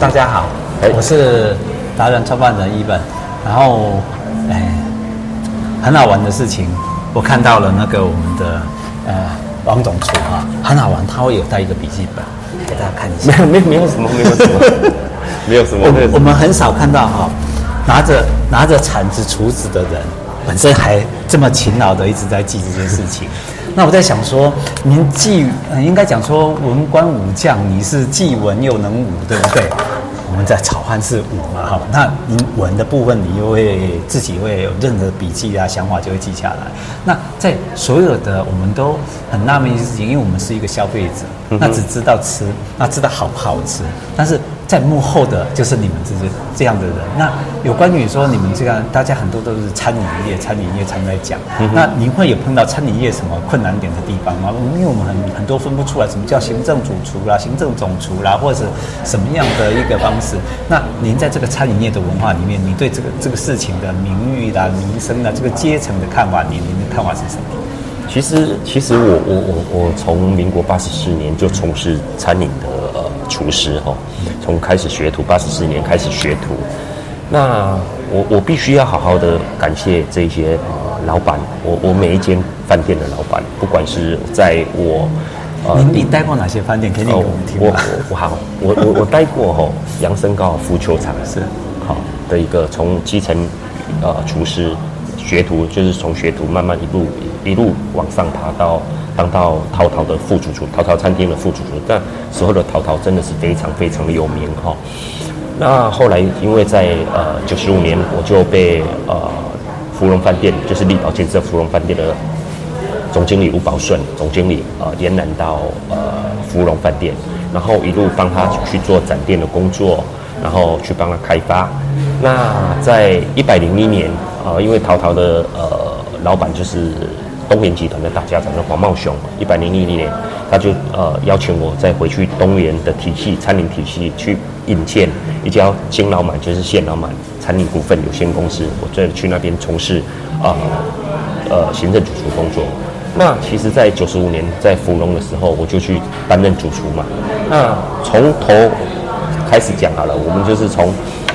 大家好，我是达人创办人一本。然后，哎，很好玩的事情，我看到了那个我们的呃王总厨啊，很好玩，他会有带一个笔记本给大家看一下。没有没有没有什么没有什么 没有什么。我我们很少看到哈，拿着拿着铲子厨子的人，本身还这么勤劳的一直在记这件事情。那我在想说，您既呃应该讲说文官武将，你是既文又能武，对不对？我们在草汉是武嘛，哈，那您文的部分，你又会自己会有任何笔记啊、想法就会记下来。那在所有的我们都很纳闷的事情，因为我们是一个消费者，那只知道吃，那知道好不好吃，但是。在幕后的就是你们这些这样的人。那有关于说你们这样，大家很多都是餐饮业，餐饮业常在讲。嗯、那您会有碰到餐饮业什么困难点的地方吗？因为我们很很多分不出来什么叫行政主厨啦、行政总厨啦，或者是什么样的一个方式。那您在这个餐饮业的文化里面，你对这个这个事情的名誉啦、名声啦、这个阶层的看法，您您的看法是什么？其实，其实我我我我从民国八十四年就从事餐饮的呃厨师哈。从开始学徒，八十四年开始学徒，那我我必须要好好的感谢这些呃老板，我我每一间饭店的老板，不管是在我，呃，你你待过哪些饭店？肯定给我们听吗？我我好，我我我待过吼杨森高尔夫球场是好的一个从基层呃厨师学徒，就是从学徒慢慢一路一路往上爬到。当到陶陶的副主厨，陶陶餐厅的副主厨，但时候的陶陶真的是非常非常的有名哈。那后来因为在呃九十五年，我就被呃芙蓉饭店，就是丽宝建设芙蓉饭店的总经理吴宝顺总经理呃延揽到呃芙蓉饭店，然后一路帮他去做展店的工作，然后去帮他开发。那在一百零一年啊、呃，因为陶陶的呃老板就是。东元集团的大家长的黄茂雄，一百零一年，他就呃邀请我再回去东元的体系餐饮体系去引荐一家金老满，就是谢老满餐饮股份有限公司，我再去那边从事啊呃，呃行政主厨工作。那其实，在九十五年在芙蓉的时候，我就去担任主厨嘛。那从头开始讲好了，我们就是从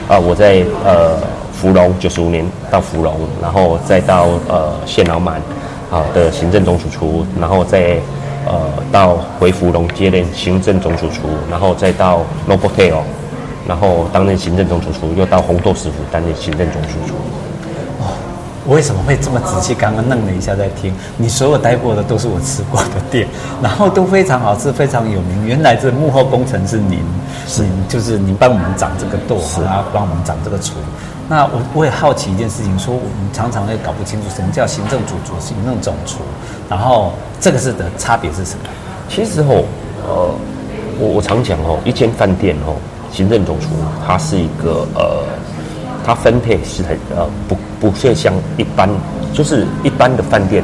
啊、我在呃芙蓉九十五年到芙蓉，然后再到呃谢老满。好的行政总主厨，然后再呃到回福隆接任行政总主厨，然后再到 Nobotel，然后担任行政总主厨，又到红豆师傅担任行政总主厨。哦，我为什么会这么仔细？刚刚愣了一下在听，你所有待过的都是我吃过的店，然后都非常好吃，非常有名。原来这幕后工程是您，是您就是您帮我们掌这个舵，然后帮我们掌这个厨。那我我也好奇一件事情，说我们常常也搞不清楚什么叫行政主厨、行政总厨，然后这个是的差别是什么？其实哦，呃，我我常讲哦，一间饭店哦，行政总厨它是一个呃，它分配是很呃不不是像一般，就是一般的饭店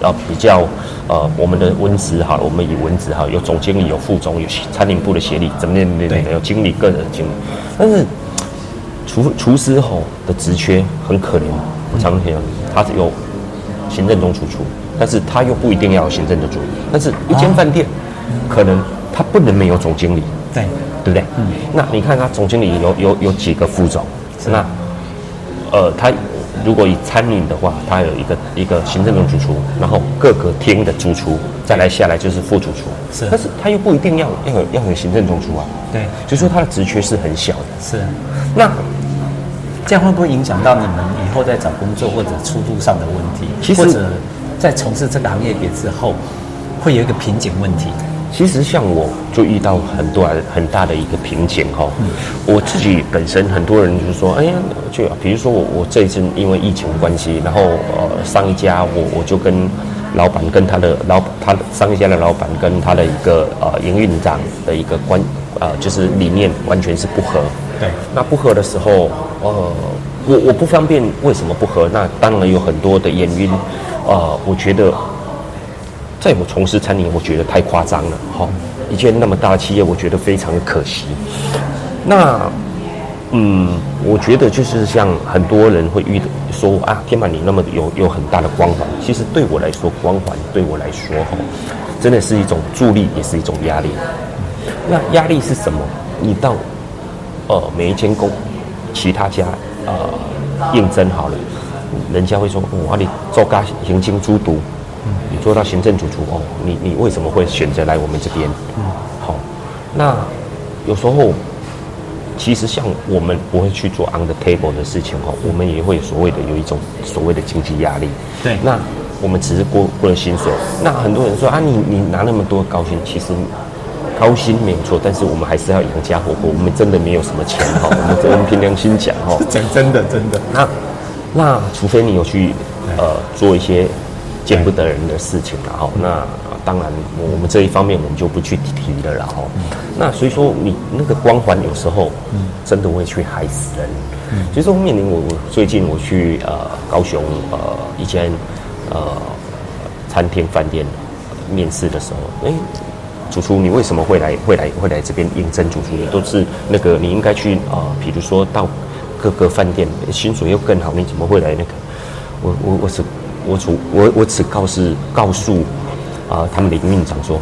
啊、呃、比较呃我们的文职哈，我们以文职哈，有总经理、有副总、有餐饮部的协理，怎么样的有经理、个人经理，但是。厨厨师吼的职缺很可怜，我常常讲，他是有行政总主厨，但是他又不一定要有行政的主，但是一间饭店，可能他不能没有总经理，对。对不对？嗯，那你看他总经理有有有几个副总，那呃，他如果以餐饮的话，他有一个一个行政总主厨，然后各个厅的主厨，再来下来就是副主厨，是，但是他又不一定要要有要有行政总厨啊，对，所以说他的职缺是很小的，是，那。这样会不会影响到你们以后在找工作或者出路上的问题？或者在从事这个行业别之后，会有一个瓶颈问题。其实像我就遇到很多很大的一个瓶颈哈。嗯、我自己本身很多人就是说，哎呀，就比如说我我这一次因为疫情关系，然后呃上一家我我就跟老板跟他的老他上一家的老板跟他的一个呃营运长的一个关呃就是理念完全是不合。对，那不喝的时候。呃，我我不方便，为什么不喝？那当然有很多的原因。呃，我觉得，在我从事餐饮，我觉得太夸张了。哈、一间那么大的企业，我觉得非常的可惜。那，嗯，我觉得就是像很多人会遇说啊，天满你那么有有很大的光环，其实对我来说，光环对我来说，哈，真的是一种助力，也是一种压力。那压力是什么？你到。呃每一间公其他家呃应征好了，人家会说哇，你做个行政主督，你做到行政主厨哦，你你为什么会选择来我们这边？好，那有时候其实像我们不会去做 on the table 的事情哦，我们也会所谓的有一种所谓的经济压力。对，那我们只是过过了薪水。那很多人说啊，你你拿那么多高薪，其实高薪没有错，但是我们还是要养家活口。我们真的没有什么钱哈，我们我们凭良心讲哈，讲真的真的。那那除非你有去呃做一些见不得人的事情然后那。当然，我们这一方面我们就不去提了，然后，那所以说你那个光环有时候，真的会去害死人。所以说面临我我最近我去呃高雄呃一间呃餐厅饭店面试的时候，哎，主厨你为什么会来会来会来这边应征主厨的？都是那个你应该去啊，比如说到各个饭店薪水又更好，你怎么会来那个？我我我只我主我我只告诉告诉。啊、呃，他们的营运长说，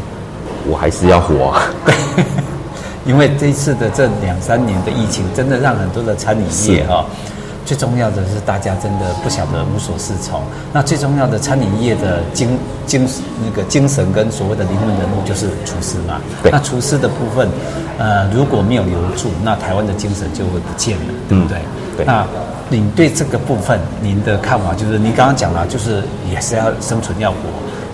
我还是要活、啊，因为这一次的这两三年的疫情，真的让很多的餐饮业哈，最重要的是大家真的不晓得无所适从。那最重要的餐饮业的精精那个精神跟所谓的灵魂人物就是厨师嘛。对。那厨师的部分，呃，如果没有留住，那台湾的精神就会不见了，对不对？嗯、对。那您对这个部分您的看法，就是您刚刚讲了，就是也是要生存要活。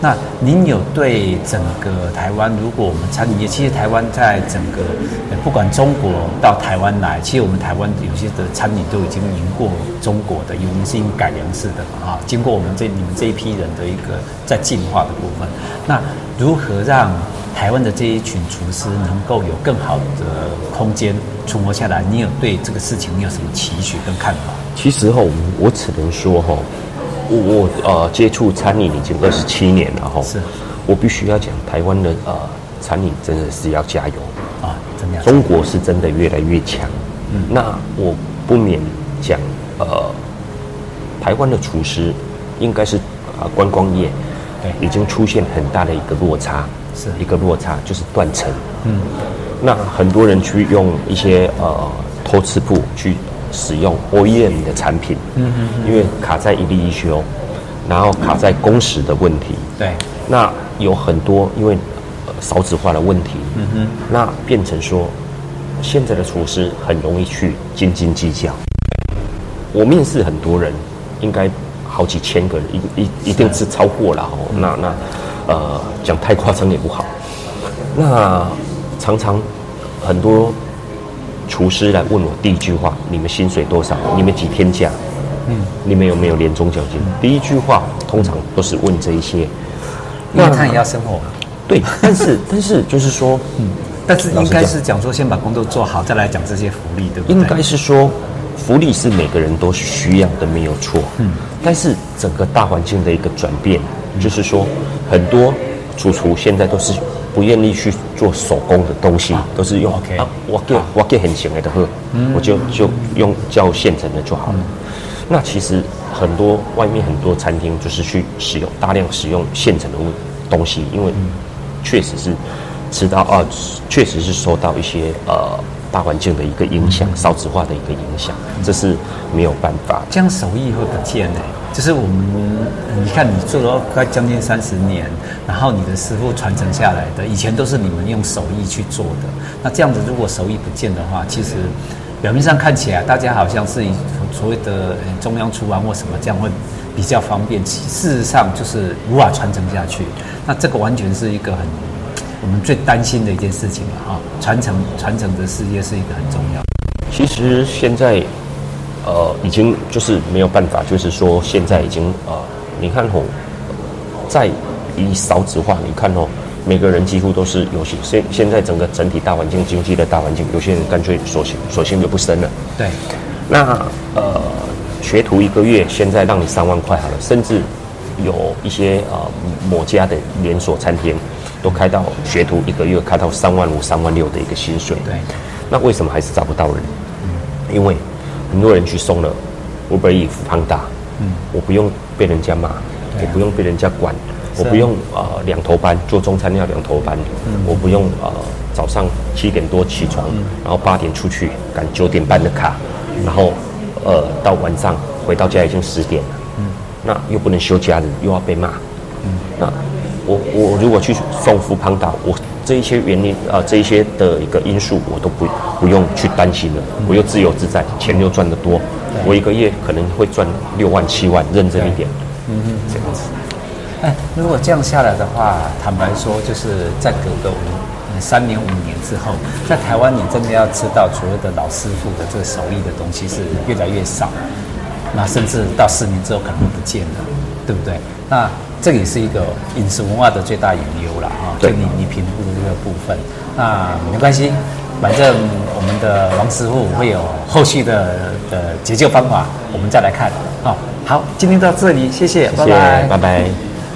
那您有对整个台湾，如果我们餐饮业，其实台湾在整个，不管中国到台湾来，其实我们台湾有些的餐饮都已经赢过中国的，因为我们是改良式的嘛，哈，经过我们这你们这一批人的一个在进化的部分，那如何让台湾的这一群厨师能够有更好的空间存活下来？你有对这个事情你有什么期许跟看法？其实哈，我只能说哈。我我呃接触餐饮已经二十七年了哈，是，我必须要讲台湾的呃餐饮真的是要加油。啊，怎么样，中国是真的越来越强，嗯，那我不免讲呃台湾的厨师应该是啊、呃、观光业对。已经出现很大的一个落差，是。一个落差就是断层，嗯，那很多人去用一些呃偷吃铺去。使用 OEM 的产品，嗯嗯，因为卡在一例一休，然后卡在工时的问题，对，那有很多因为少子化的问题，嗯哼，那变成说现在的厨师很容易去斤斤计较。我面试很多人，应该好几千个人，一一一定是超过了哦。那那呃讲太夸张也不好，那常常很多。厨师来问我第一句话：你们薪水多少？你们几天假？嗯，你们有没有年终奖金？嗯、第一句话通常都是问这一些。那他也要生活。对，但是 但是就是说，嗯，但是应该是讲说先把工作做好，再来讲这些福利，对不对？应该是说，福利是每个人都需要的，没有错。嗯，但是整个大环境的一个转变，嗯、就是说，很多主厨现在都是。不愿意去做手工的东西，都是用 OK，我给我给很咸的喝，我就就用叫现成的就好了。那其实很多外面很多餐厅就是去使用大量使用现成的物东西，因为确实是吃到啊，确实是受到一些呃大环境的一个影响，少子化的一个影响，这是没有办法。这样手艺会不见呢？就是我们，你看你做了快将近三十年，然后你的师傅传承下来的，以前都是你们用手艺去做的。那这样子，如果手艺不见的话，其实表面上看起来大家好像是以所谓的中央厨房或什么这样会比较方便，事实上就是无法传承下去。那这个完全是一个很我们最担心的一件事情了哈。传承传承的事业是一个很重要。其实现在。呃，已经就是没有办法，就是说现在已经呃，你看吼，在以少子化，你看哦，每个人几乎都是有些现现在整个整体大环境经济的大环境，有些人干脆索性索性就不生了。对，那呃，学徒一个月现在让你三万块好了，甚至有一些呃某家的连锁餐厅都开到学徒一个月开到三万五、三万六的一个薪水。对，那为什么还是找不到人？嗯，因为。很多人去送了，Uber Eats 胖大，嗯，我不用被人家骂，啊、我不用被人家管，我不用呃两头班做中餐要两头班，嗯、我不用呃早上七点多起床，嗯、然后八点出去赶九点半的卡，嗯、然后呃到晚上回到家已经十点了，嗯，那又不能休假日，又要被骂，嗯，那我我如果去送 foodpanda，我这一些原因啊、呃，这一些的一个因素我都不不用去担心了，嗯、我又自由自在，钱又赚得多，我一个月可能会赚六万七万，认真一点。嗯哼，这样子。哎，如果这样下来的话，坦白说，就是在隔个五、三年、五年之后，在台湾你真的要吃到所谓的老师傅的这个手艺的东西是越来越少，那甚至到四年之后可能不见了，对不对？那这也是一个饮食文化的最大隐忧了啊。就，你你评估的这个部分，那没关系，反正我们的王师傅会有后续的的解救方法，我们再来看啊。好，今天到这里，谢谢，谢谢拜拜，拜拜。